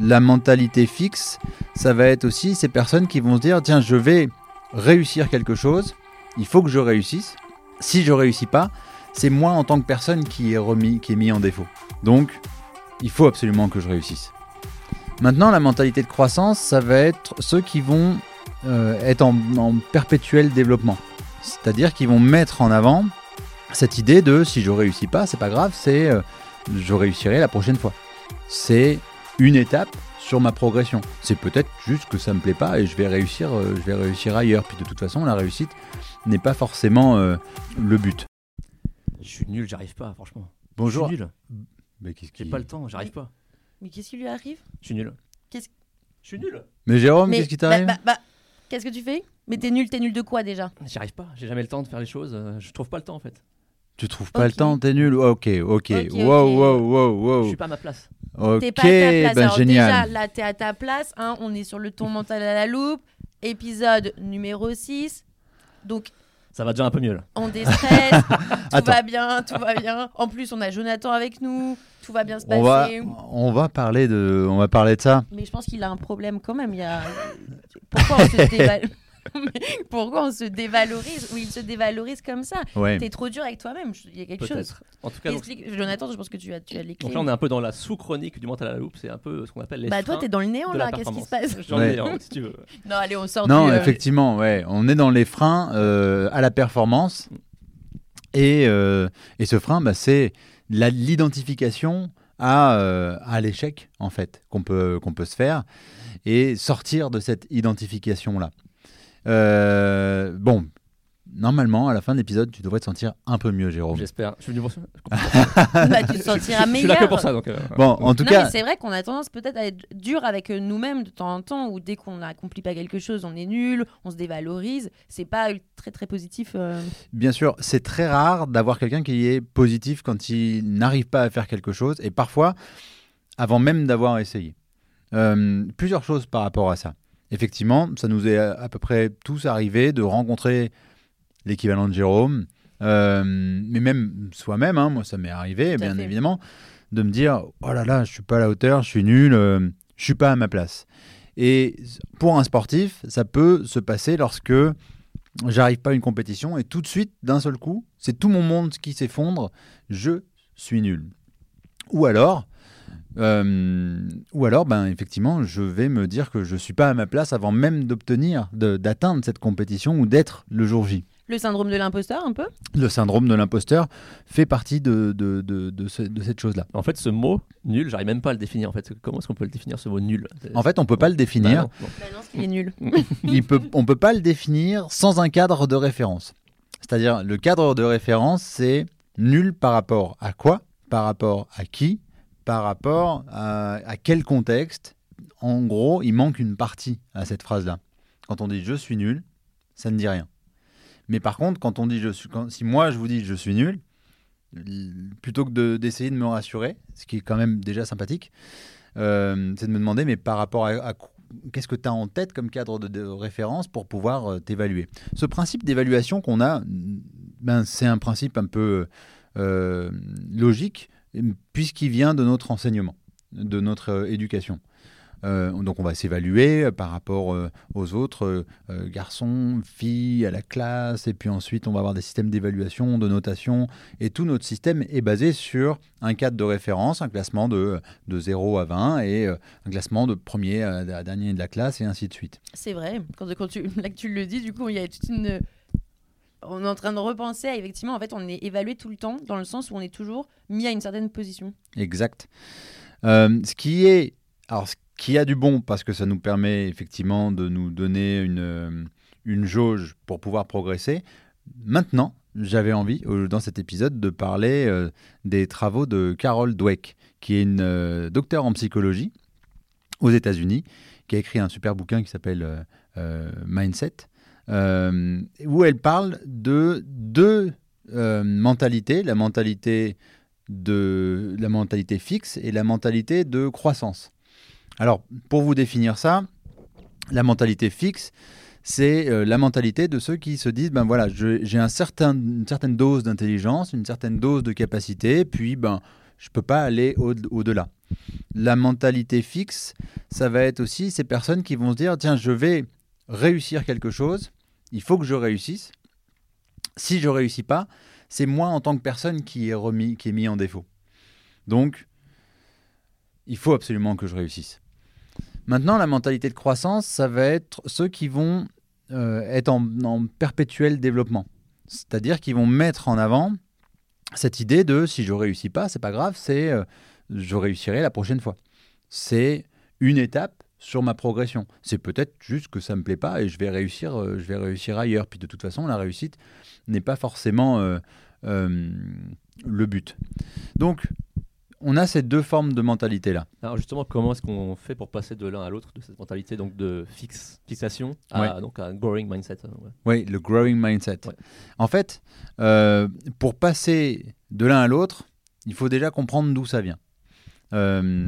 La mentalité fixe, ça va être aussi ces personnes qui vont se dire tiens, je vais réussir quelque chose, il faut que je réussisse. Si je réussis pas, c'est moi en tant que personne qui est remis, qui est mis en défaut. Donc, il faut absolument que je réussisse. Maintenant, la mentalité de croissance, ça va être ceux qui vont euh, être en, en perpétuel développement. C'est-à-dire qu'ils vont mettre en avant cette idée de si je réussis pas, c'est pas grave, c'est euh, je réussirai la prochaine fois. C'est une étape sur ma progression. C'est peut-être juste que ça me plaît pas et je vais réussir, euh, je vais réussir ailleurs. Puis de toute façon, la réussite n'est pas forcément euh, le but. Je suis nul, j'arrive pas, franchement. Bonjour. Je suis nul. Mais, qu'est-ce J'ai qui- pas le temps, j'arrive pas. Mais qu'est-ce qui lui arrive? Je suis nul. Qu'est-ce- Je suis nul. Mais Jérôme, Mais- qu'est-ce qui bah, t'arrive? bah, bah, Qu'est-ce que tu fais? Mais t'es nul, t'es nul de quoi déjà? J'y arrive pas, j'ai jamais le temps de faire les choses, euh, je trouve pas le temps en fait. Tu trouves pas le temps, t'es nul? Ok, ok. Ok, wow, ok. wow, wow, Je wow. suis pas à ma place. Ok, T'es pas à ta place. ben Alors génial. déjà, là, t'es à ta place. hein, on est sur le ton mental à la loupe. Épisode numéro 6. Donc, Ça va déjà un peu mieux là. on déstresse. tout Attends. va bien, tout va bien. En plus, on a Jonathan avec nous. Tout va bien se on va, passer. on va parler de, on va parler de ça. Mais je pense qu'il a un problème quand même. Il y a... Pourquoi on se déval- Mais Pourquoi on se dévalorise ou il se dévalorise comme ça Ouais. T'es trop dur avec toi-même. Il y a quelque chose. En tout cas, donc, Explique- Jonathan, je pense que tu as, tu as les clés. donc là on est un peu dans la sous-chronique du mental à la loupe, c'est un peu ce qu'on appelle les Bah toi, t'es dans le néant là. Qu'est-ce qui se passe J'en Ouais. ai un, si tu veux. Non, allez, on sort Non, du, euh, effectivement, ouais. On est dans les freins euh, à la performance. Et, euh, et ce frein, bah, c'est l'identification à, euh, à l'échec, en fait, qu'on peut, qu'on peut se faire. Et sortir de cette identification-là. Euh, bon, normalement, à la fin de l'épisode, tu devrais te sentir un peu mieux, Jérôme. J'espère. Je suis venu pour ça. bah, tu te sentiras Je suis là meilleur. que pour ça donc. euh, Bon, en tout non, cas, mais c'est vrai qu'on a tendance peut-être à être dur avec euh, nous-mêmes de temps en temps, où dès qu'on n'accomplit pas quelque chose, on est nul, on se dévalorise. C'est pas très très positif. euh. Bien sûr, c'est très rare d'avoir quelqu'un qui est positif quand il n'arrive pas à faire quelque chose, et parfois, avant même d'avoir essayé. Euh, plusieurs choses par rapport à ça. Effectivement, ça nous est à, peu près tous arrivé de rencontrer l'équivalent de Jérôme, euh, mais même soi-même, hein, moi ça m'est arrivé, bien fait. évidemment, de me dire, oh là là, je suis pas à la hauteur, je suis nul, euh, je suis pas à ma place. Et pour un sportif, ça peut se passer lorsque j'arrive pas à une compétition et tout de suite, d'un seul coup, c'est tout mon monde qui s'effondre, je suis nul. Ou alors, euh, ou alors, ben effectivement, je vais me dire que je suis pas à ma place avant même d'obtenir, de- d'atteindre cette compétition ou d'être le jour J. Le syndrome de l'imposteur, un peu? Le syndrome de l'imposteur fait partie de, de, de, de ce- de cette chose-là. En fait, ce mot nul, j'arrive même pas à le définir. En fait, comment est-ce qu'on peut le définir ce mot nul? En fait, on peut pas le Bah définir. non. Bah non, parce qu'il est nul. Il peut, on peut pas le définir sans un cadre de référence. C'est-à-dire, le cadre de référence, c'est nul par rapport à quoi? Par rapport à qui? Par rapport à, quel contexte En gros, il manque une partie à cette phrase-là. Quand on dit je suis nul, ça ne dit rien. Mais par contre, quand on dit si moi je vous dis je suis nul, plutôt que de- d'essayer de, me rassurer, ce qui est quand même déjà sympathique, euh, c'est de me demander mais par rapport à, à qu- qu'est-ce que tu as en tête comme cadre de, de référence pour pouvoir euh, t'évaluer? Ce principe d'évaluation qu'on a, ben, c'est un principe un peu euh, logique puisqu'il vient de notre enseignement, de notre euh, éducation. Euh, donc on va s'évaluer euh, par rapport aux autres garçons, filles, à la classe, et puis ensuite on va avoir des systèmes d'évaluation, de notation, et tout notre système est basé sur un cadre de référence, un classement de, de 0 à 20, et un classement de premier à, dernier de la classe, et ainsi de suite. C'est vrai. Quand, là que tu le dis, du coup, il y a toute une. On est en train de repenser à effectivement, en fait, on est évalué tout le temps, dans le sens où on est toujours mis à une certaine position. Exact. Euh, ce qui est, alors ce qui a du bon parce que ça nous permet effectivement de nous donner une, euh, une jauge pour pouvoir progresser. Maintenant, j'avais envie dans cet épisode de parler euh, des travaux de Carol Dweck, qui est une euh, docteure en psychologie aux États-Unis, qui a écrit un super bouquin qui s'appelle Mindset, euh, où elle parle de deux euh, mentalités, la mentalité de la mentalité fixe et la mentalité de croissance. Alors, pour vous définir ça, la mentalité fixe, c'est euh, la mentalité de ceux qui se disent ben voilà, j'ai un certain, une certaine dose d'intelligence, une certaine dose de capacité, puis ben je peux pas aller au- au-delà. La mentalité fixe, ça va être aussi ces personnes qui vont se dire tiens, je vais réussir quelque chose, il faut que je réussisse. Si je réussis pas, c'est moi en tant que personne qui est remis, qui est mis en défaut. Donc, il faut absolument que je réussisse. Maintenant, la mentalité de croissance, ça va être ceux qui vont euh, être en, en perpétuel développement. C'est-à-dire qu'ils vont mettre en avant cette idée de si je réussis pas, c'est pas grave, c'est euh, je réussirai la prochaine fois. C'est une étape sur ma progression. C'est peut-être juste que ça me plaît pas et je vais réussir, euh, je vais réussir ailleurs. Puis de toute façon, la réussite n'est pas forcément euh, euh, le but. Donc, on a ces deux formes de mentalité là. Alors justement, comment est-ce qu'on fait pour passer de l'un à l'autre de cette mentalité donc de fixe, fixation à, donc à un growing mindset ouais. Oui, le growing mindset. Ouais. En fait, pour passer de l'un à l'autre, il faut déjà comprendre d'où ça vient. Euh,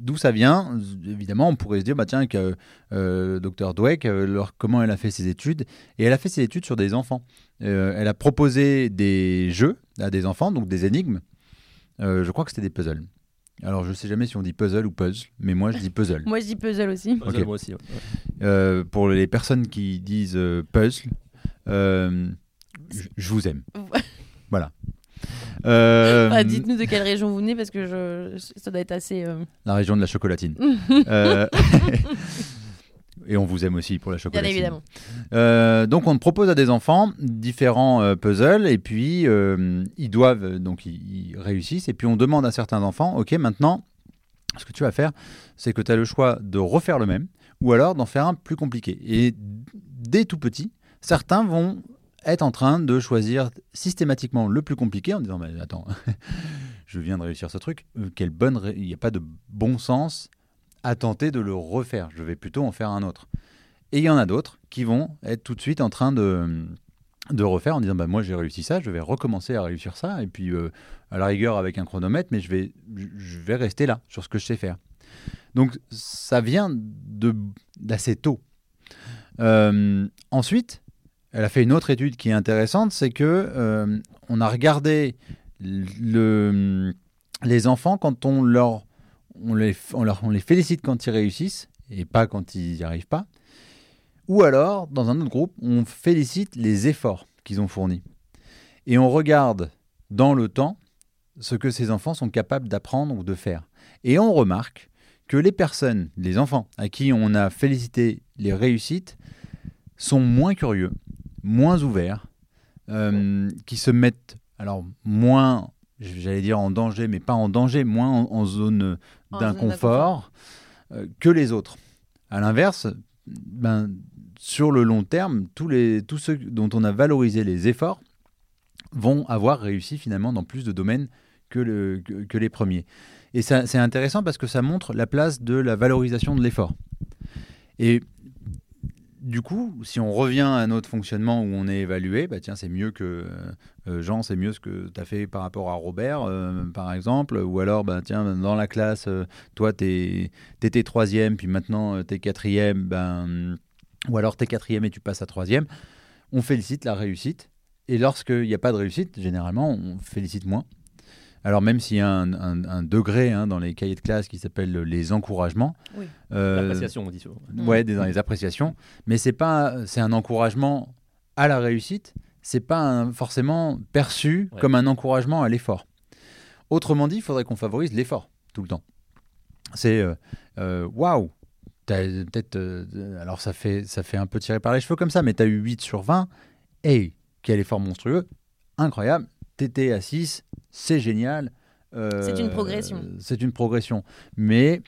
d'où ça vient, évidemment, on pourrait se dire, bah tiens, que euh, Dr Dweck, euh, leur- comment elle a fait ses études Et elle a fait ses études sur des enfants. Euh, elle a proposé des jeux à des enfants, donc des énigmes. Euh, je crois que c'était des puzzles. Alors, je sais jamais si on dit puzzle ou puzzle, mais moi je dis puzzle. Moi, je dis puzzle aussi. Puzzle. Moi aussi. ouais. Euh, pour les personnes qui disent euh, puzzle, euh, je- vous aime. Voilà. Euh, Ah, Dites-nous de quelle région vous venez parce que je... ça doit être assez. euh, la région de la chocolatine. Euh, Et on vous aime aussi pour la Bien chocolatine. évidemment. Euh, donc on propose à des enfants différents puzzles et puis ils doivent donc ils, ils réussissent et puis on demande à certains enfants ok maintenant ce que tu vas faire c'est que tu as le choix de refaire le même ou alors d'en faire un plus compliqué et dès tout petit certains vont être en train de choisir systématiquement le plus compliqué en disant mais attends je viens de réussir ce truc Euh, quelle bonne il n'y a pas de bon sens à tenter de le refaire je vais plutôt en faire un autre et il y en a d'autres qui vont être tout de suite en train de, de refaire en disant bah, Moi, j'ai réussi ça, je vais recommencer à réussir ça. Et puis, euh, à la rigueur, avec un chronomètre, mais je vais, je vais rester là, sur ce que je sais faire. Donc, ça vient de- d'assez tôt. Euh, ensuite, elle a fait une autre étude qui est intéressante c'est que euh, on a regardé le, les enfants quand on leur on les félicite quand ils réussissent et pas quand ils n'y arrivent pas. Ou alors, dans un autre groupe, on félicite les efforts qu'ils ont fournis. Et on regarde dans le temps ce que ces enfants sont capables d'apprendre ou de faire. Et on remarque que les personnes, les enfants à qui on a félicité les réussites, sont moins curieux, moins ouverts, euh, qui se mettent, alors moins, j'allais dire en danger, mais pas en danger, moins en, en zone d'inconfort euh, que les autres. À l'inverse, ben, sur le long terme, tous, les, tous ceux dont on a valorisé les efforts vont avoir réussi finalement dans plus de domaines que, le, que, que les premiers. Et c'est intéressant parce que ça montre la place de la valorisation de l'effort. Et du coup, si on revient à notre fonctionnement où on est évalué, bah tiens, c'est mieux que euh, Jean, c'est mieux ce que tu as fait par rapport à Robert, euh, par exemple, ou alors, bah, tiens, dans la classe, euh, toi, tu étais troisième, puis maintenant, tu es quatrième, ben, ou alors tu es quatrième et tu passes à troisième. On félicite la réussite. Et lorsqu'il n'y a pas de réussite, généralement, on félicite moins. Alors même s'il y a un, un- un degré hein, dans les cahiers de classe qui s'appelle les encouragements, Oui. euh, L'appréciation, on dit souvent. ouais, des- dans les appréciations, mais c'est pas, c'est un encouragement à la réussite. C'est pas un- forcément perçu Ouais. comme un encouragement à l'effort. Autrement dit, il faudrait qu'on favorise l'effort tout le temps. C'est euh, euh, waouh, t'as peut-être, euh, alors ça fait, ça fait un peu tirer par les cheveux comme ça, mais tu as eu 8 sur 20. Hey, quel effort monstrueux, incroyable. T'étais à 6, c'est génial. Euh, C'est une progression. C'est une progression. Mais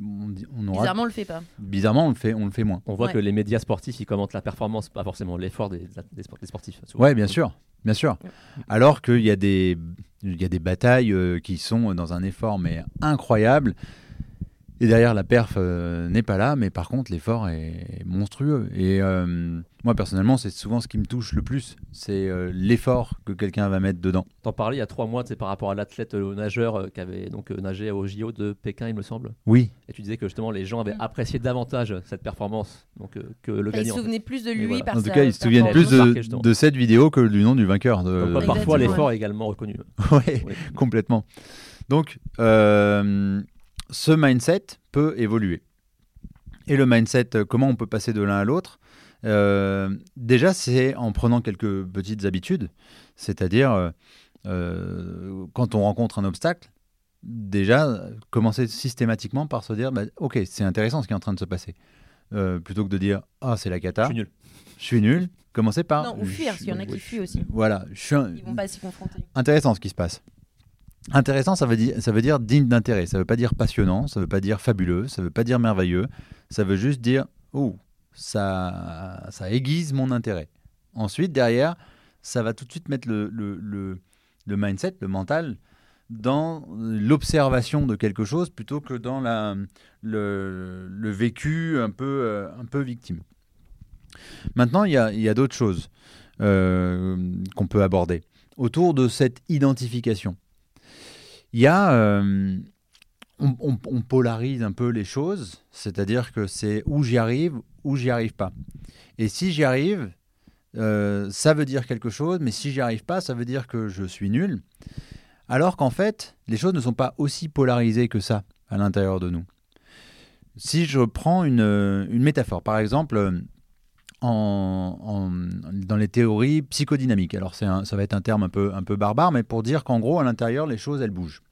on, on aura Bizarrement, on le fait pas. bizarrement, on le fait, on le fait moins. On voit Ouais. que les médias sportifs, ils commentent la performance, pas forcément l'effort des, des, sport- des sportifs. souvent. Ouais, bien sûr, bien sûr. Ouais. Alors qu'il y a des, il y a des batailles euh, qui sont dans un effort mais incroyable. Et derrière, la perf euh, n'est pas là, mais par contre, l'effort est monstrueux. Et euh, moi, personnellement, c'est souvent ce qui me touche le plus, c'est euh, l'effort que quelqu'un va mettre dedans. T'en parlais il y a trois mois, c'est par rapport à l'athlète euh, nageur euh, qui avait donc euh, nagé au JO de Pékin, il me semble. Oui, Et tu disais que justement les gens avaient Mm. apprécié davantage cette performance donc, euh, que le se gagnant. en fait. souvenait plus de lui voilà. par en tout cas, ils se souviennent plus de, cette vidéo que du nom du vainqueur. De, Donc, Exactement, parfois ouais. l'effort est également reconnu. Ouais, Oui. complètement. Donc, euh, ce mindset peut évoluer. Et le mindset, comment on peut passer de l'un à l'autre Déjà, c'est en prenant quelques petites habitudes, c'est-à-dire euh, quand on rencontre un obstacle, déjà commencer systématiquement par se dire, bah, ok, c'est intéressant ce qui est en train de se passer, plutôt que de dire, ah c'est la cata. Je suis nul. Je suis nul. Commencer par. Non, ou fuir, parce qu'il y en a qui fuient aussi. Voilà. Je suis Ils vont pas s'y confronter. Intéressant ce qui se passe. Intéressant, ça veut dire, ça veut dire digne d'intérêt. Ça veut pas dire passionnant, ça veut pas dire fabuleux, ça veut pas dire merveilleux. Ça veut juste dire, oh, ça, ça aiguise mon intérêt. Ensuite, derrière, ça va tout de suite mettre le, le, le, mindset, le mental, dans l'observation de quelque chose plutôt que dans la, le, le vécu un peu, euh, un peu victime. Maintenant, il y a, a d'autres choses euh, qu'on peut aborder autour de cette identification il y a. Euh, on, polarise un peu les choses, c'est-à-dire que c'est où j'y arrive, où j'y arrive pas. Et si j'y arrive, euh, ça veut dire quelque chose, mais si j'y arrive pas, ça veut dire que je suis nul. Alors qu'en fait, les choses ne sont pas aussi polarisées que ça à l'intérieur de nous. Si je prends une, métaphore, par exemple, en, dans les théories psychodynamiques. Alors ça va être un terme un peu, un peu barbare, mais pour dire qu'en gros, à l'intérieur, les choses, elles bougent.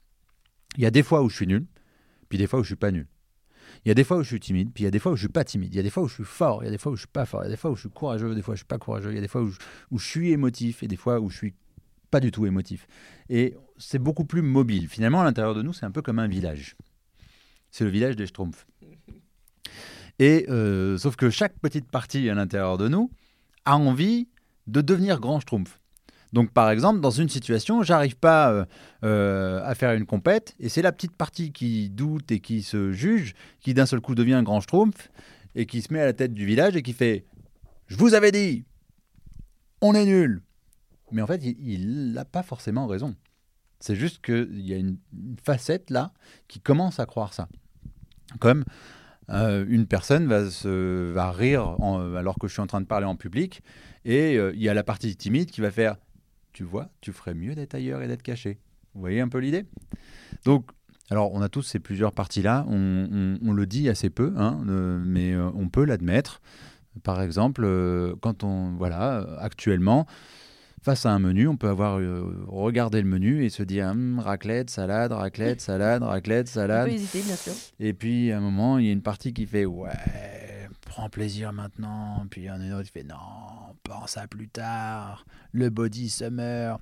Il y a des fois où je suis nul, puis des fois où je suis pas nul. Il y a des fois où je suis timide, puis il y a des fois où je suis pas timide. Il y a des fois où je suis fort, il y a des fois où je suis pas fort. Il y a des fois où je suis courageux, des fois où je suis pas courageux. Il y a des fois où je, suis émotif et des fois où je suis pas du tout émotif. Et c'est beaucoup plus mobile. Finalement, à l'intérieur de nous, c'est un peu comme un village. C'est le village des Schtroumpfs. Et euh, sauf que chaque petite partie à l'intérieur de nous a envie de devenir grand schtroumpf. Donc par exemple, dans une situation, j'arrive pas euh, euh, à faire une compète, et c'est la petite partie qui doute et qui se juge, qui d'un seul coup devient un grand schtroumpf, et qui se met à la tête du village et qui fait « Je vous avais dit, on est nul !» Mais en fait, il n'a pas forcément raison. C'est juste qu'il y a une, facette là qui commence à croire ça. Comme euh, une personne va, se, va rire alors que je suis en train de parler en public, et il y a la partie timide qui va faire Tu vois, tu ferais mieux d'être ailleurs et d'être caché. Vous voyez un peu l'idée? Donc, alors on a tous ces plusieurs parties-là, on, le dit assez peu, hein, euh, mais on peut l'admettre. Par exemple, quand on, voilà, actuellement, face à un menu, on peut avoir euh, regardé le menu et se dire hum, raclette, salade, raclette, salade, raclette, salade. On peut hésiter, bien sûr. Et puis à un moment, il y a une partie qui fait ouais, prends plaisir maintenant. Puis il y en a une autre qui fait non, pense à plus tard. Le body summer.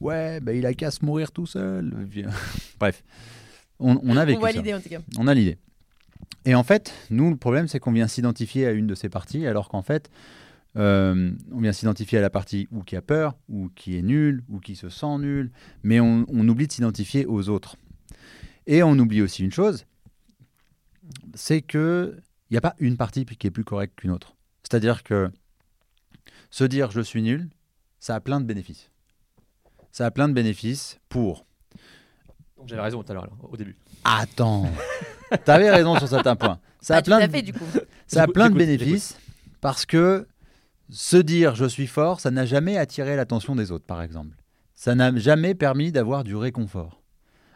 Ouais, bah, il a qu'à se mourir tout seul. Bref, on, on a vécu On voit l'idée en tout cas. On a l'idée. Et en fait, nous, le problème, c'est qu'on vient s'identifier à une de ces parties, alors qu'en fait, euh, on vient s'identifier à la partie ou qui a peur, ou qui est nul, ou qui se sent nul, mais on, oublie de s'identifier aux autres. Et on oublie aussi une chose, c'est que il n'y a pas une partie qui est plus correcte qu'une autre. C'est-à-dire que se dire je suis nul, ça a plein de bénéfices. Ça a plein de bénéfices pour. J'avais raison tout à l'heure, au début. Attends, t'avais raison sur certains points. Ça a bah, plein de... fait, du coup. Ça a plein de bénéfices parce que se dire je suis fort, ça n'a jamais attiré l'attention des autres, par exemple. Ça n'a jamais permis d'avoir du réconfort.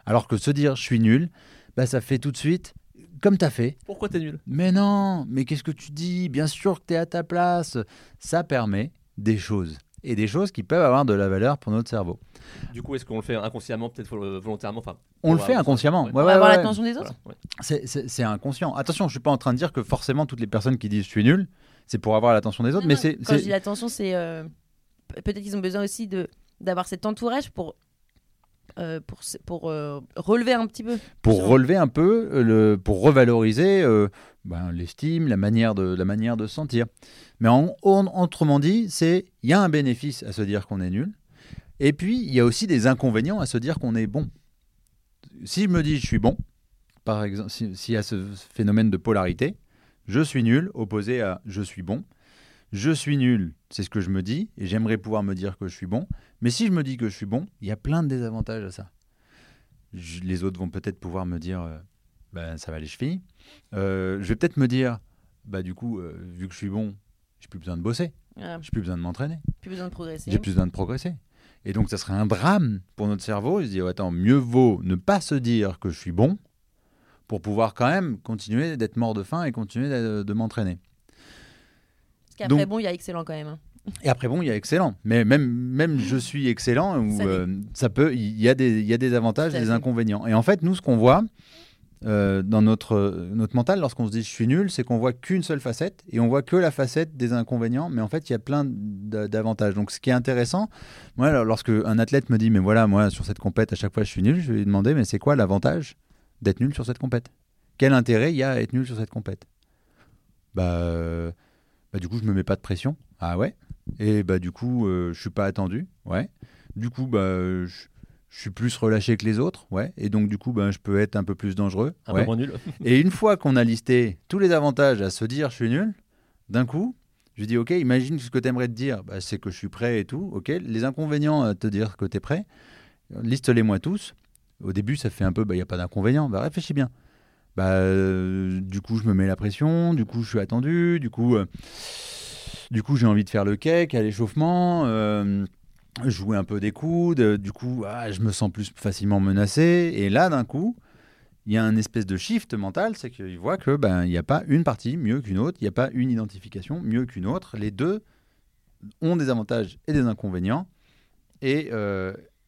Alors que se dire je suis nul, bah, ça fait tout de suite comme tu as fait. Pourquoi tu es nul? Mais non, mais qu'est-ce que tu dis? Bien sûr que tu es à ta place. Ça permet des choses. Et des choses qui peuvent avoir de la valeur pour notre cerveau. Du coup, est-ce qu'on le fait inconsciemment, peut-être volontairement enfin, On le fait inconsciemment. Ouais. Ouais, avoir l'attention des autres C'est inconscient. Attention, je ne suis pas en train de dire que forcément toutes les personnes qui disent je suis nul, c'est pour avoir l'attention des autres. mais c'est quand je dis l'attention, c'est euh, peut-être qu'ils ont besoin aussi de d'avoir cet entourage pour euh, pour, pour euh, relever un petit peu. Pour relever un peu, le, pour revaloriser ben, l'estime, la manière de la manière de se sentir. Mais en, autrement dit, c'est il y a un bénéfice à se dire qu'on est nul, et puis il y a aussi des inconvénients à se dire qu'on est bon. Si je me dis je suis bon, par exemple, s'il y a ce phénomène de polarité, je suis nul, opposé à je suis bon. Je suis nul, c'est ce que je me dis, et j'aimerais pouvoir me dire que je suis bon. Mais si je me dis que je suis bon, il y a plein de désavantages à ça. les autres vont peut-être pouvoir me dire, euh, ben, ça va les chevilles. Euh, je vais peut-être me dire, bah du coup, euh, vu que je suis bon, j'ai plus besoin de bosser, Je j'ai plus besoin de m'entraîner, plus besoin de progresser. J'ai plus besoin de progresser. Et donc, ça serait un drame pour notre cerveau. Il se dit, attends, mieux vaut ne pas se dire que je suis bon pour pouvoir quand même continuer d'être mort de faim et continuer de, de m'entraîner. Qu'après, Donc- bon, il y a excellent quand même. hein. Et après, bon, il y a excellent. Mais même, même je suis excellent, Ça euh, ça peut, il y a des, il y a des avantages, des fait. inconvénients. Et en fait, nous, ce qu'on voit euh, dans notre, notre mental, lorsqu'on se dit je suis nul, c'est qu'on voit qu'une seule facette et on voit que la facette des inconvénients. Mais en fait, il y a plein d'a- d'avantages. Donc, ce qui est intéressant, moi, alors, lorsque un athlète me dit, mais voilà, moi, sur cette compète, à chaque fois, je suis nul, je vais lui demander, mais c'est quoi l'avantage d'être nul sur cette compète? Quel intérêt il y a à être nul sur cette compète? Bah, euh, bah, du coup, je me mets pas de pression. Ah ouais? Et bah du coup, euh, je suis pas attendu, ouais. Du coup, bah je, je suis plus relâché que les autres, ouais. Et donc du coup, bah, je peux être un peu plus dangereux, Un ouais. peu moins nul. Et une fois qu'on a listé tous les avantages à se dire je suis nul, d'un coup, je dis ok, imagine ce que tu aimerais te dire, bah, c'est que je suis prêt et tout, ok. Les inconvénients à te dire que tu es prêt, liste-les-moi tous. Au début, ça fait un peu, il n'y a pas d'inconvénient, bah, réfléchis bien. Bah, euh, du coup, je me mets la pression, du coup, je suis attendu, du coup, euh, coup j'ai envie de faire le cake à l'échauffement. euh, jouer un peu des coudes, du coup, ah, je me sens plus facilement menacé. Et là, d'un coup, il y a un espèce de shift mental, c'est qu'il voit que ben il n'y a pas une partie mieux qu'une autre, il n'y a pas une identification mieux qu'une autre. Les deux ont des avantages et des inconvénients, et,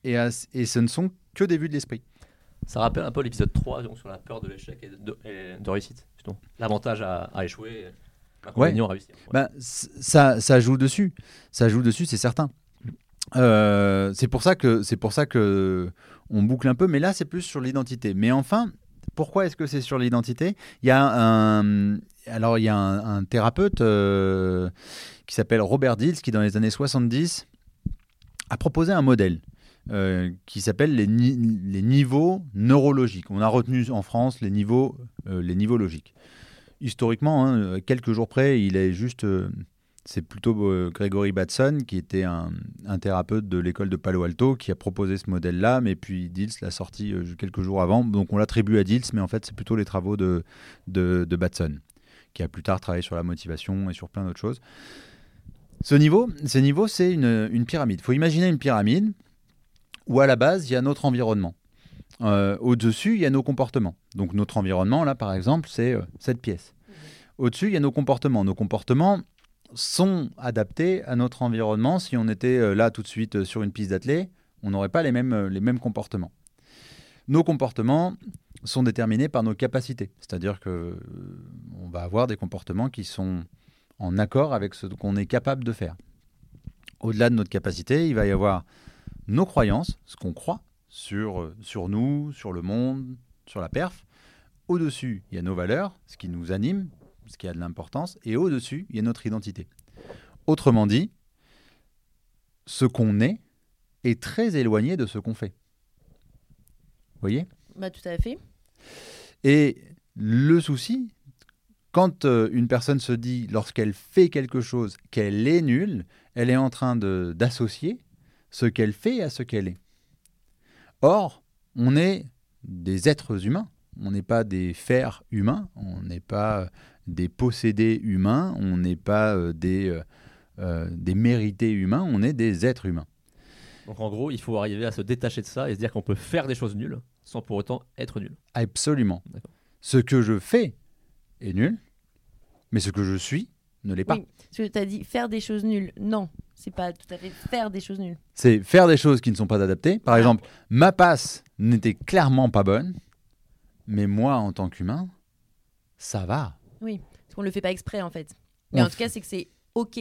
et, et ce ne sont que des vues de l'esprit. Ça rappelle un peu l'épisode 3 donc, sur la peur de l'échec et de, et de réussite. L'avantage à, à échouer, l'inconvénient à réussir. Ouais. Ben, ça, ça joue dessus, ça joue dessus, c'est certain. Euh, c'est pour ça que c'est pour ça que on boucle un peu, mais là c'est plus sur l'identité. Mais enfin, pourquoi est-ce que c'est sur l'identité? Il y a un alors il y a un, un thérapeute euh, qui s'appelle Robert Dills qui dans les années 70 a proposé un modèle. Euh, qui s'appelle les, les niveaux neurologiques. On a retenu en France les niveaux, euh, les niveaux logiques historiquement, hein, euh, quelques jours près, il est juste. c'est plutôt Gregory Batson, qui était un, thérapeute de l'école de Palo Alto, qui a proposé ce modèle-là, mais puis Dills l'a sorti quelques jours avant. Donc on l'attribue à Dills, mais en fait, c'est plutôt les travaux de, de, de Batson, qui a plus tard travaillé sur la motivation et sur plein d'autres choses. Ce niveau, ce niveau c'est une, une pyramide. Il faut imaginer une pyramide où à la base, il y a notre environnement. Euh, Au-dessus, il y a nos comportements. Donc notre environnement, là, par exemple, c'est euh, cette pièce. Au-dessus, il y a nos comportements. Nos comportements sont adaptés à notre environnement. Si on était euh, là tout de suite sur une piste d'athlée, on n'aurait pas les mêmes, les mêmes comportements. Nos comportements sont déterminés par nos capacités. C'est-à-dire que on va avoir des comportements qui sont en accord avec ce qu'on est capable de faire. Au-delà de notre capacité, il va y avoir nos croyances, ce qu'on croit sur, sur nous, sur le monde, sur la perf. Au-dessus, il y a nos valeurs, ce qui nous anime, ce qui a de l'importance. Et au-dessus, il y a notre identité. Autrement dit, ce qu'on est est très éloigné de ce qu'on fait. Vous voyez? Bah, tout à fait. Et le souci, quand euh, une personne se dit, lorsqu'elle fait quelque chose, qu'elle est nulle, elle est en train de- d'associer ce qu'elle fait à ce qu'elle est. Or, on est des êtres humains. On n'est pas des fers humains, on n'est pas euh, des possédés humains, on n'est pas euh, des, euh, des mérités humains, on est des êtres humains. Donc en gros, il faut arriver à se détacher de ça et se dire qu'on peut faire des choses nulles sans pour autant être nul. Absolument. Ce que je fais est nul, mais ce que je suis ne l'est pas. Oui, parce que tu as dit faire des choses nulles. Non, c'est pas tout à fait faire des choses nulles. C'est faire des choses qui ne sont pas adaptées. Par Ah. exemple, ma passe n'était clairement pas bonne, mais moi, en tant qu'humain, ça va. Parce qu'on le fait pas exprès en fait. Mais On en tout cas, c'est que c'est OK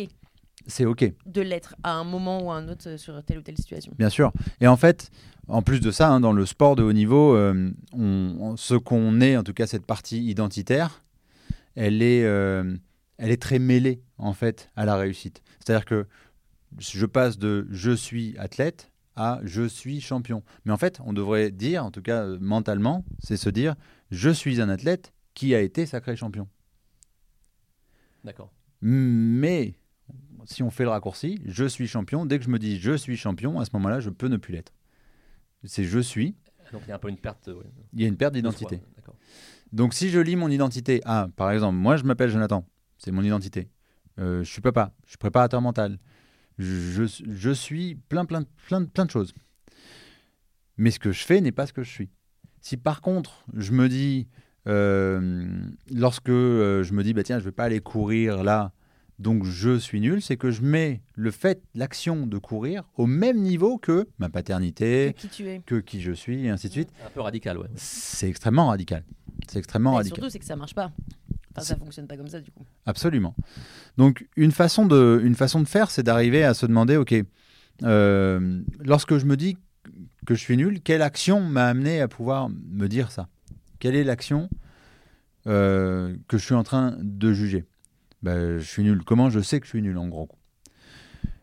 C'est OK, de l'être à un moment ou à un autre euh, sur telle ou telle situation. bien sûr. Et en fait, en plus de ça, hein, dans le sport de haut niveau, euh, on- on- ce qu'on est, en tout cas cette partie identitaire, elle est, euh, elle est très mêlée, en fait, à la réussite. C'est-à-dire que je passe de je suis athlète à je suis champion. Mais en fait, on devrait dire, en tout cas euh, mentalement, c'est se dire je suis un athlète qui a été sacré champion. D'accord. Mais si on fait le raccourci, je suis champion, dès que je me dis je suis champion, à ce moment-là, je peux ne plus l'être. C'est je suis, Donc il y a un peu une perte. euh, ouais, il y a une perte de d'identité. Donc si je lis mon identité, ah, par exemple, moi je m'appelle Jonathan, c'est mon identité. Euh, je suis papa, je suis préparateur mental. Je, je- je suis plein, plein, plein, plein de choses. Mais ce que je fais n'est pas ce que je suis. Si par contre je me dis euh, lorsque euh, je me dis, bah, tiens, je vais pas aller courir là, donc je suis nul, c'est que je mets le fait, l'action de courir au même niveau que ma paternité, Que qui tu es. que qui je suis, et ainsi de suite. Un peu radical, ouais. C'est extrêmement radical. C'est extrêmement Et radical. surtout, c'est que ça marche pas. Enfin, ça fonctionne pas comme ça du coup. Absolument. Donc une façon de, une façon de faire, c'est d'arriver à se demander, ok, euh, lorsque je me dis que je suis nul, quelle action m'a amené à pouvoir me dire ça? Quelle est l'action euh, que je suis en train de juger? Ben, Je suis nul. Comment je sais que je suis nul en gros?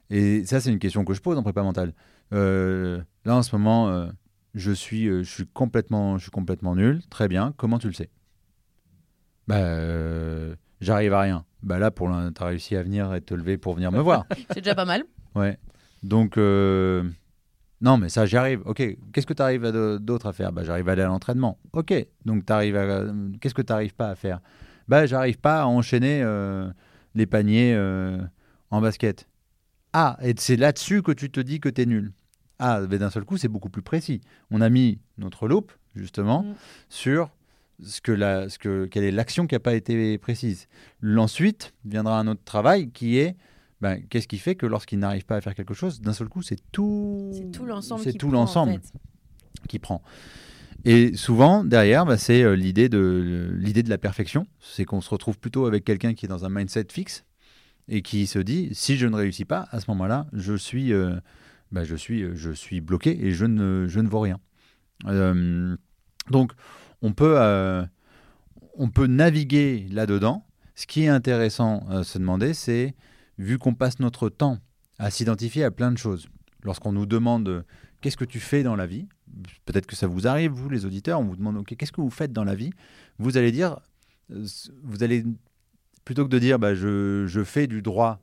Et ça, c'est une question que je pose en prépa mentale. Euh, là, en ce moment, je suis, je suis complètement, je suis complètement nul. Très bien. Comment tu le sais? Bah, euh, j'arrive à rien. Bah là, pour tu as réussi à venir et te lever pour venir me voir. C'est déjà pas mal. Ouais. Donc, euh, non, mais ça, j'y arrive. Ok, qu'est-ce que tu arrives d'autre à faire? Bah, j'arrive à aller à l'entraînement. Ok, donc tu arrives à. Qu'est-ce que tu n'arrives pas à faire? Bah, j'arrive pas à enchaîner euh, les paniers en basket. Ah, et c'est là-dessus que tu te dis que tu es nul. Ah, mais d'un seul coup, c'est beaucoup plus précis. On a mis notre loupe, justement, Mm. sur ce que la, ce que, quelle est l'action qui n'a pas été précise. Ensuite, viendra un autre travail qui est ben, qu'est-ce qui fait que lorsqu'il n'arrive pas à faire quelque chose, d'un seul coup, c'est tout, C'est tout l'ensemble c'est qui tout prend, en l'ensemble fait. qui prend. Et souvent, derrière, bah, c'est euh, l'idée de, l'idée de la perfection. C'est qu'on se retrouve plutôt avec quelqu'un qui est dans un mindset fixe et qui se dit si je ne réussis pas, à ce moment-là, je suis, euh, bah, je suis, euh, je suis bloqué et je ne, je ne vaux rien. Euh, donc, on peut, euh, on peut naviguer là-dedans. Ce qui est intéressant à se demander, c'est vu qu'on passe notre temps à s'identifier à plein de choses, lorsqu'on nous demande euh, qu'est-ce que tu fais dans la vie, peut-être que ça vous arrive, vous les auditeurs, on vous demande qu'est-ce que vous faites dans la vie, vous allez dire, euh, vous allez, plutôt que de dire bah, je, je fais du droit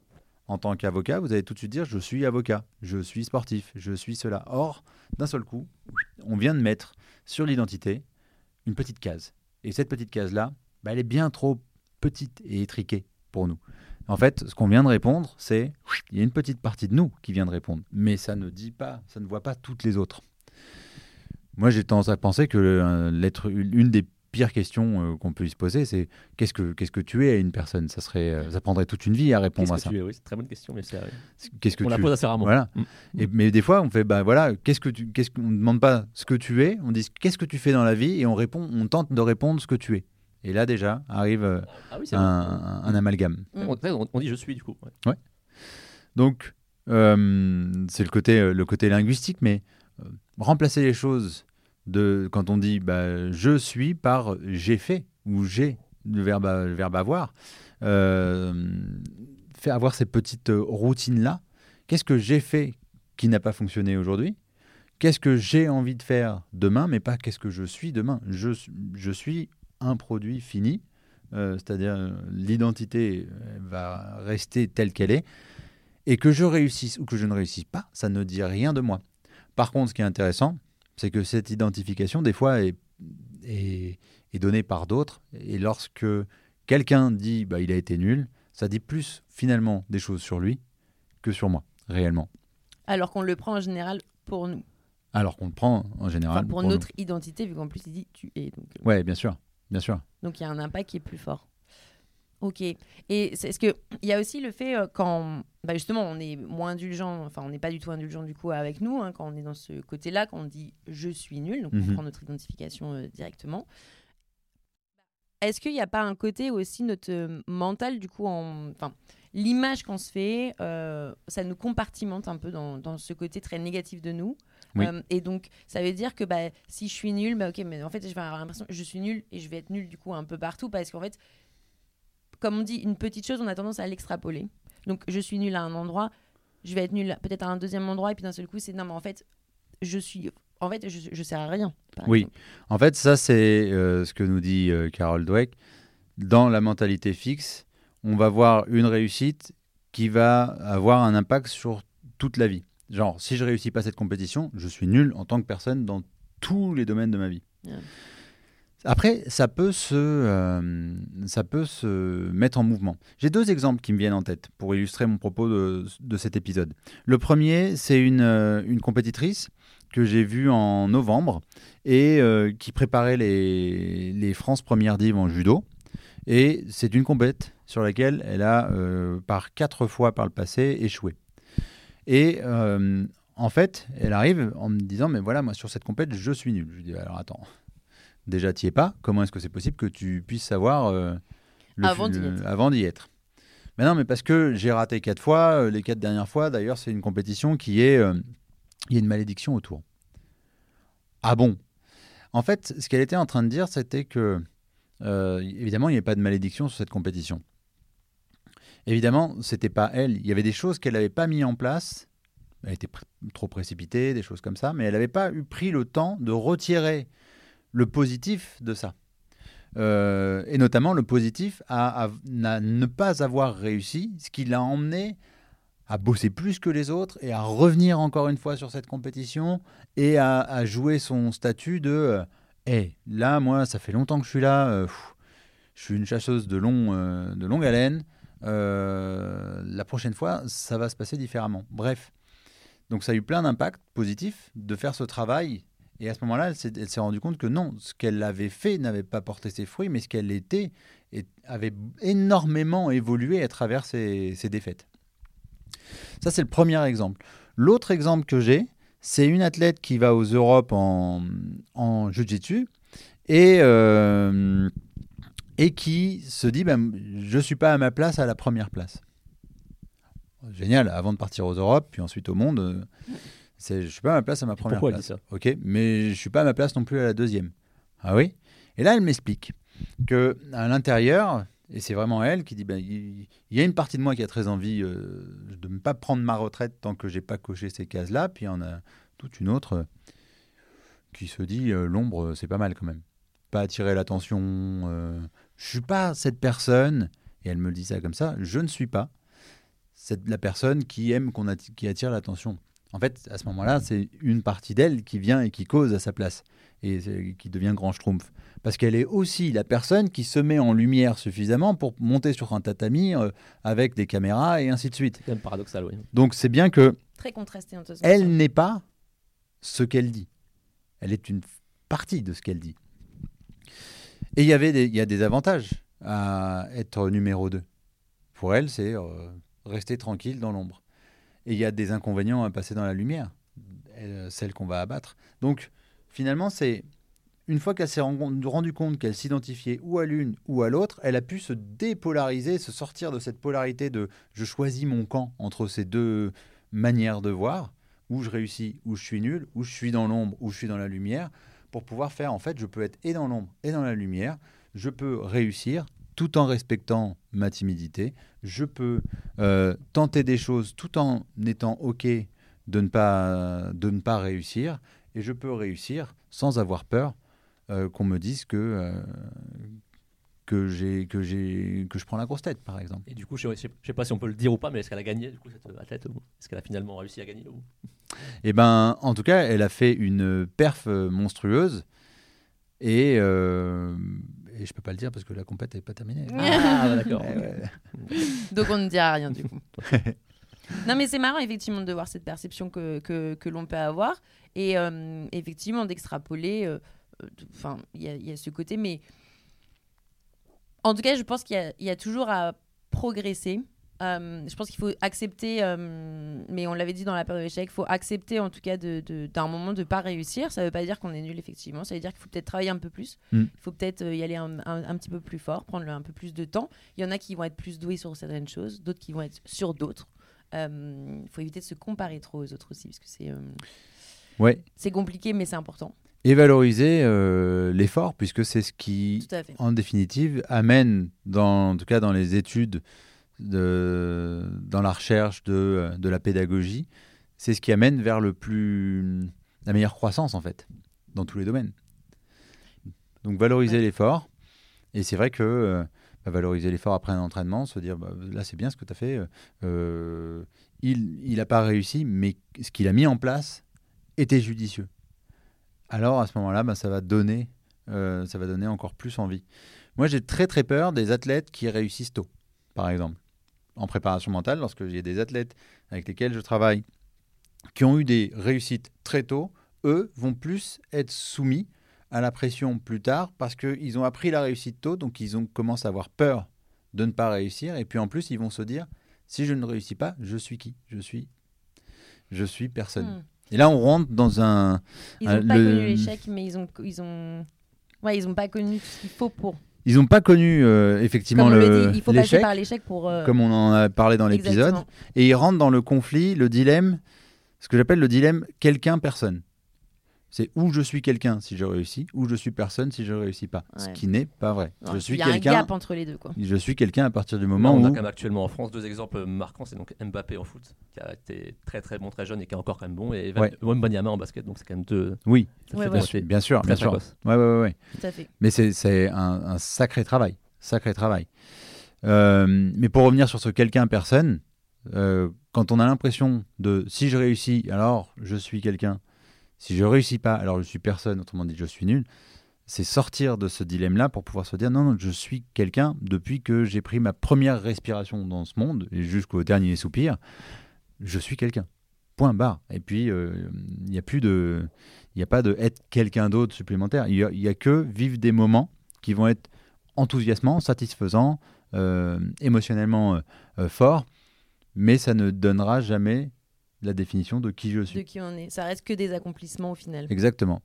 en tant qu'avocat, vous allez tout de suite dire je suis avocat, je suis sportif, je suis cela. Or, d'un seul coup, on vient de mettre sur l'identité une petite case. Et cette petite case-là, bah, elle est bien trop petite et étriquée pour nous. En fait, ce qu'on vient de répondre, c'est il y a une petite partie de nous qui vient de répondre, mais ça ne dit pas, ça ne voit pas toutes les autres. Moi, j'ai tendance à penser que euh, l'être, une des pires questions euh, qu'on peut se poser, c'est qu'est-ce que qu'est-ce que tu es à une personne? Ça serait, euh, ça prendrait toute une vie à répondre à ça. Oui, c'est une très bonne question, mais c'est. Qu'est-ce que On la pose assez rarement. Voilà. Mm. Et, mais des fois, on fait, bah voilà, qu'est-ce que tu, qu'est-ce qu'on ne demande pas ce que tu es, on dit qu'est-ce que tu fais dans la vie et on répond, on tente de répondre ce que tu es. Et là déjà arrive euh, Ah oui, c'est un, un amalgame. Mm. On, dit je suis du coup. ouais. Donc c'est le côté, le côté linguistique, mais remplacer les choses quand on dit bah, je suis par j'ai fait ou j'ai le verbe, verbe avoir, euh, faire avoir ces petites euh, routines là. Qu'est-ce que j'ai fait qui n'a pas fonctionné aujourd'hui? Qu'est-ce que j'ai envie de faire demain, mais pas qu'est-ce que je suis demain? Je, je suis un produit fini, euh, c'est-à-dire l'identité va rester telle qu'elle est, et que je réussisse ou que je ne réussisse pas, ça ne dit rien de moi. Par contre, ce qui est intéressant, c'est que cette identification, des fois, est, est, est donnée par d'autres, et lorsque quelqu'un dit bah, il a été nul, ça dit plus finalement des choses sur lui que sur moi, réellement. Alors qu'on le prend en général pour nous. Alors qu'on le prend en général. Enfin, pour nous. notre identité, vu qu'en plus il dit tu es. Donc euh, Ouais, bien sûr, bien sûr. donc il y a un impact qui est plus fort. Ok. Et c'est ce que il y a aussi le fait euh, quand bah justement on est moins indulgent, enfin on n'est pas du tout indulgent du coup avec nous hein, quand on est dans ce côté-là, quand on dit je suis nul, donc Mhm. on prend notre identification euh, directement. Est-ce qu'il n'y a pas un côté aussi notre euh, mental du coup en enfin l'image qu'on se fait, ça nous compartimente un peu dans, dans ce côté très négatif de nous. Oui. Et donc, ça veut dire que bah, si je suis nul, bah, ok, mais en fait, je vais avoir l'impression que je suis nul et je vais être nul du coup un peu partout parce qu'en fait, comme on dit, une petite chose, on a tendance à l'extrapoler. Donc, je suis nul à un endroit, je vais être nul peut-être à un deuxième endroit et puis d'un seul coup, c'est non, mais en fait, je suis. En fait, je, je sers à rien. Oui. exemple. En fait, ça, c'est euh, ce que nous dit euh, Carol Dweck. Dans la mentalité fixe, on va voir une réussite qui va avoir un impact sur toute la vie. Genre, si je réussis pas cette compétition, je suis nul en tant que personne dans tous les domaines de ma vie. Après, ça peut, se, euh, ça peut se mettre en mouvement. J'ai deux exemples qui me viennent en tête pour illustrer mon propos de, de cet épisode. Le premier, c'est une, euh, une compétitrice que j'ai vu en novembre et euh, qui préparait les, les France Première Div en judo. Et c'est une compète sur laquelle elle a, par quatre fois par le passé, échoué. Et en fait, elle arrive en me disant Mais voilà, moi, sur cette compète, je suis nul. Je lui dis Alors attends, déjà, tu es pas. Comment est-ce que c'est possible que tu puisses savoir euh, le- Avant d'y être. Mais non, mais parce que j'ai raté quatre fois. euh, Les quatre dernières fois, d'ailleurs, c'est une compétition qui est. euh, Il y a une malédiction autour. Ah bon? En fait, ce qu'elle était en train de dire, c'était que. euh, évidemment, il n'y avait pas de malédiction sur cette compétition. Évidemment, c'était pas elle. Il y avait des choses qu'elle n'avait pas mis en place. Elle était pr- trop précipitée, des choses comme ça, mais elle n'avait pas eu pris le temps de retirer le positif de ça. Euh, et notamment le positif à, ne pas avoir réussi, ce qui l'a emmené à bosser plus que les autres et à revenir encore une fois sur cette compétition et à, jouer son statut de euh, Hey, là, moi, ça fait longtemps que je suis là, euh, je suis une chasseuse de, long, de longue haleine, la prochaine fois, ça va se passer différemment. Bref. Donc ça a eu plein d'impacts positifs de faire ce travail. Et à ce moment-là, elle s'est rendue compte que non, ce qu'elle avait fait n'avait pas porté ses fruits, mais ce qu'elle était avait énormément évolué à travers ses, défaites. Ça, c'est le premier exemple. L'autre exemple que j'ai, c'est une athlète qui va aux Europes en, en Jiu-Jitsu et, euh, qui se dit ben, Je ne suis pas à ma place à la première place. Génial, avant de partir aux Europes, puis ensuite au monde, euh, je ne suis pas à ma place à ma première pourquoi elle place. dit ça Ok, mais je ne suis pas à ma place non plus à la deuxième. Ah oui? Et là, elle m'explique que à l'intérieur, et c'est vraiment elle qui dit ben, il y a une partie de moi qui a très envie euh, de ne pas prendre ma retraite tant que j'ai pas coché ces cases-là, puis il y en a toute une autre euh, qui se dit euh, l'ombre, c'est pas mal quand même. Pas attirer l'attention. je suis pas cette personne, et elle me le dit ça comme ça, je ne suis pas cette, la personne qui aime qu'on atti- qui attire l'attention. En fait, à ce moment-là, c'est une partie d'elle qui vient et qui cause à sa place et qui devient grand schtroumpf. Parce qu'elle est aussi la personne qui se met en lumière suffisamment pour monter sur un tatami euh, avec des caméras et ainsi de suite. C'est paradoxal, oui. Donc c'est bien que Très contrasté en tout cas. elle n'est pas ce qu'elle dit. Elle est une partie de ce qu'elle dit. Et il y avait des, il y a des avantages à être numéro 2. Pour elle, c'est euh, rester tranquille dans l'ombre. Et il y a des inconvénients à passer dans la lumière, euh, celle qu'on va abattre. Donc finalement, c'est une fois qu'elle s'est ren- rendu compte qu'elle s'identifiait ou à l'une ou à l'autre, elle a pu se dépolariser, se sortir de cette polarité de je choisis mon camp entre ces deux manières de voir. Où je réussis, où je suis nul, où je suis dans l'ombre, où je suis dans la lumière, pour pouvoir faire, en fait, je peux être et dans l'ombre et dans la lumière, je peux réussir tout en respectant ma timidité, je peux euh, tenter des choses tout en étant OK de ne pas, de ne pas réussir, et je peux réussir sans avoir peur euh, qu'on me dise que, euh, que, j'ai, que, j'ai, que je prends la grosse tête, par exemple. Et du coup, je ne sais, pas si on peut le dire ou pas, mais est-ce qu'elle a gagné, du coup, cette athlète Est-ce qu'elle a finalement réussi à gagner ou... Eh ben, en tout cas, elle a fait une perf monstrueuse. Et, et je peux pas le dire parce que la compète n'est pas terminée. Ah, bah, d'accord. Ouais. Donc on ne dira rien du coup. non mais c'est marrant effectivement de voir cette perception que, que, que l'on peut avoir et euh, effectivement d'extrapoler. euh, euh, Enfin, il y, y a ce côté, mais en tout cas, je pense qu'il y a toujours à progresser. Euh, je pense qu'il faut accepter, euh, mais on l'avait dit dans la période d'échec, il faut accepter en tout cas de- de- d'un moment de ne pas réussir. Ça ne veut pas dire qu'on est nul, effectivement. Ça veut dire qu'il faut peut-être travailler un peu plus. Mm. Il faut peut-être euh, y aller un, un- un petit peu plus fort, prendre un peu plus de temps. Il y en a qui vont être plus doués sur certaines choses, d'autres qui vont être sur d'autres. Il faut éviter de se comparer trop aux autres aussi, parce que c'est Ouais. compliqué, mais c'est important. Et valoriser l'effort, puisque c'est ce qui, en définitive, amène, dans, en tout cas dans les études, de, dans la recherche de, de la pédagogie, c'est ce qui amène vers le plus, la meilleure croissance, en fait, dans tous les domaines. Donc valoriser Ouais. l'effort. Et c'est vrai que euh, bah, valoriser l'effort après un entraînement, se dire, bah, là c'est bien ce que tu as fait, euh, il n'a pas réussi, mais ce qu'il a mis en place était judicieux. Alors à ce moment-là, bah, ça va donner, euh, ça va donner encore plus envie. Moi, j'ai très très peur des athlètes qui réussissent tôt, par exemple, en préparation mentale, lorsque j'ai des athlètes avec lesquels je travaille qui ont eu des réussites très tôt, eux, vont plus être soumis à la pression plus tard parce qu'ils ont appris la réussite tôt, donc ils ont commencé à avoir peur de ne pas réussir. Et puis en plus, ils vont se dire, si je ne réussis pas, je suis qui? Je suis, je suis personne. Hmm. Et là, on rentre dans un. Ils n'ont pas le- connu l'échec, mais ils ont, ils ont, ouais, ils ont pas connu tout ce qu'il faut pour. Ils n'ont pas connu euh, effectivement Comme le dit, il faut passer l'échec, par l'échec pour. euh, comme on en a parlé dans l'épisode. exactement. Et ils rentrent dans le conflit, le dilemme, ce que j'appelle le dilemme quelqu'un-personne. C'est où je suis quelqu'un si je réussis, où je suis personne si je réussis pas. Ce qui n'est pas vrai. Je suis Il y a un quelqu'un. gap entre les deux, quoi. Je suis quelqu'un à partir du moment on a où. quand même actuellement en France deux exemples marquants. C'est donc Mbappé en foot, qui a été très très bon très jeune et qui est encore quand même bon, et Ouais. Wembanyama en basket. Donc c'est quand même deux. Oui, fait ouais. deux- bien sûr, bien sûr. Ouais, ouais, ouais. Tout à fait. Mais c'est c'est un, un sacré travail. Sacré travail. Euh, mais pour revenir sur ce quelqu'un-personne, euh, quand on a l'impression de si je réussis, alors je suis quelqu'un. Si je réussis pas, alors je suis personne, autrement dit, je suis nul. C'est sortir de ce dilemme-là pour pouvoir se dire non, non, je suis quelqu'un depuis que j'ai pris ma première respiration dans ce monde et jusqu'au dernier soupir. Je suis quelqu'un. Point barre. Et puis, euh, il n'y a plus de. Il n'y a pas de être quelqu'un d'autre supplémentaire. Il n'y a, que vivre des moments qui vont être enthousiasmants, satisfaisants, euh, émotionnellement euh, euh, forts, mais ça ne donnera jamais la définition de qui je De suis. qui on est. Ça reste que des accomplissements au final. Exactement.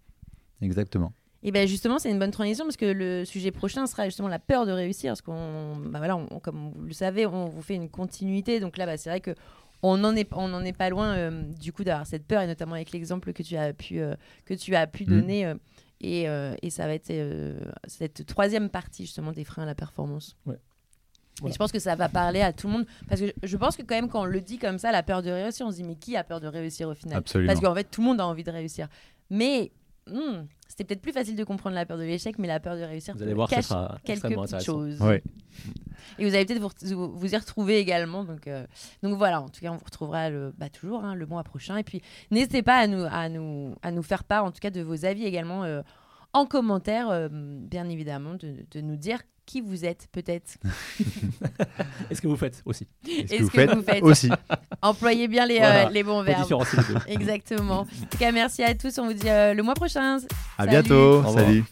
Exactement. Et bien justement, c'est une bonne transition parce que le sujet prochain sera justement la peur de réussir. Parce qu'on, bah voilà, on- comme vous le savez, on vous fait une continuité. Donc là, bah, c'est vrai que on n'en est, on en est pas loin euh, du coup d'avoir cette peur, et notamment avec l'exemple que tu as pu, euh, que tu as pu Mhm. donner. euh, et, euh, et ça va être euh, cette troisième partie justement des freins à la performance. Ouais. Et je pense que ça va parler à tout le monde. Parce que je- pense que quand même, quand on le dit comme ça, la peur de réussir, on se dit, mais qui a peur de réussir au final? Absolument. parce qu'en fait, tout le monde a envie de réussir. Mais hmm, c'était peut-être plus facile de comprendre la peur de l'échec, mais la peur de réussir Vous allez voir, ça cache sera quelques choses. Ouais. Et vous allez peut-être vous, vous, vous y retrouver également. Donc, euh, donc voilà, en tout cas, on vous retrouvera le, bah, toujours hein, le mois prochain. Et puis, n'hésitez pas à nous, à, nous, à nous faire part, en tout cas, de vos avis également euh, en commentaire, euh, bien évidemment, de, de nous dire qui vous êtes, peut-être. Est-ce que vous faites aussi Est-ce que vous que faites vous faites aussi Employez bien les, Voilà. euh, les bons verbes. les. Exactement. En tout cas, merci à tous. On vous dit euh, le mois prochain. À Salut. bientôt. Salut.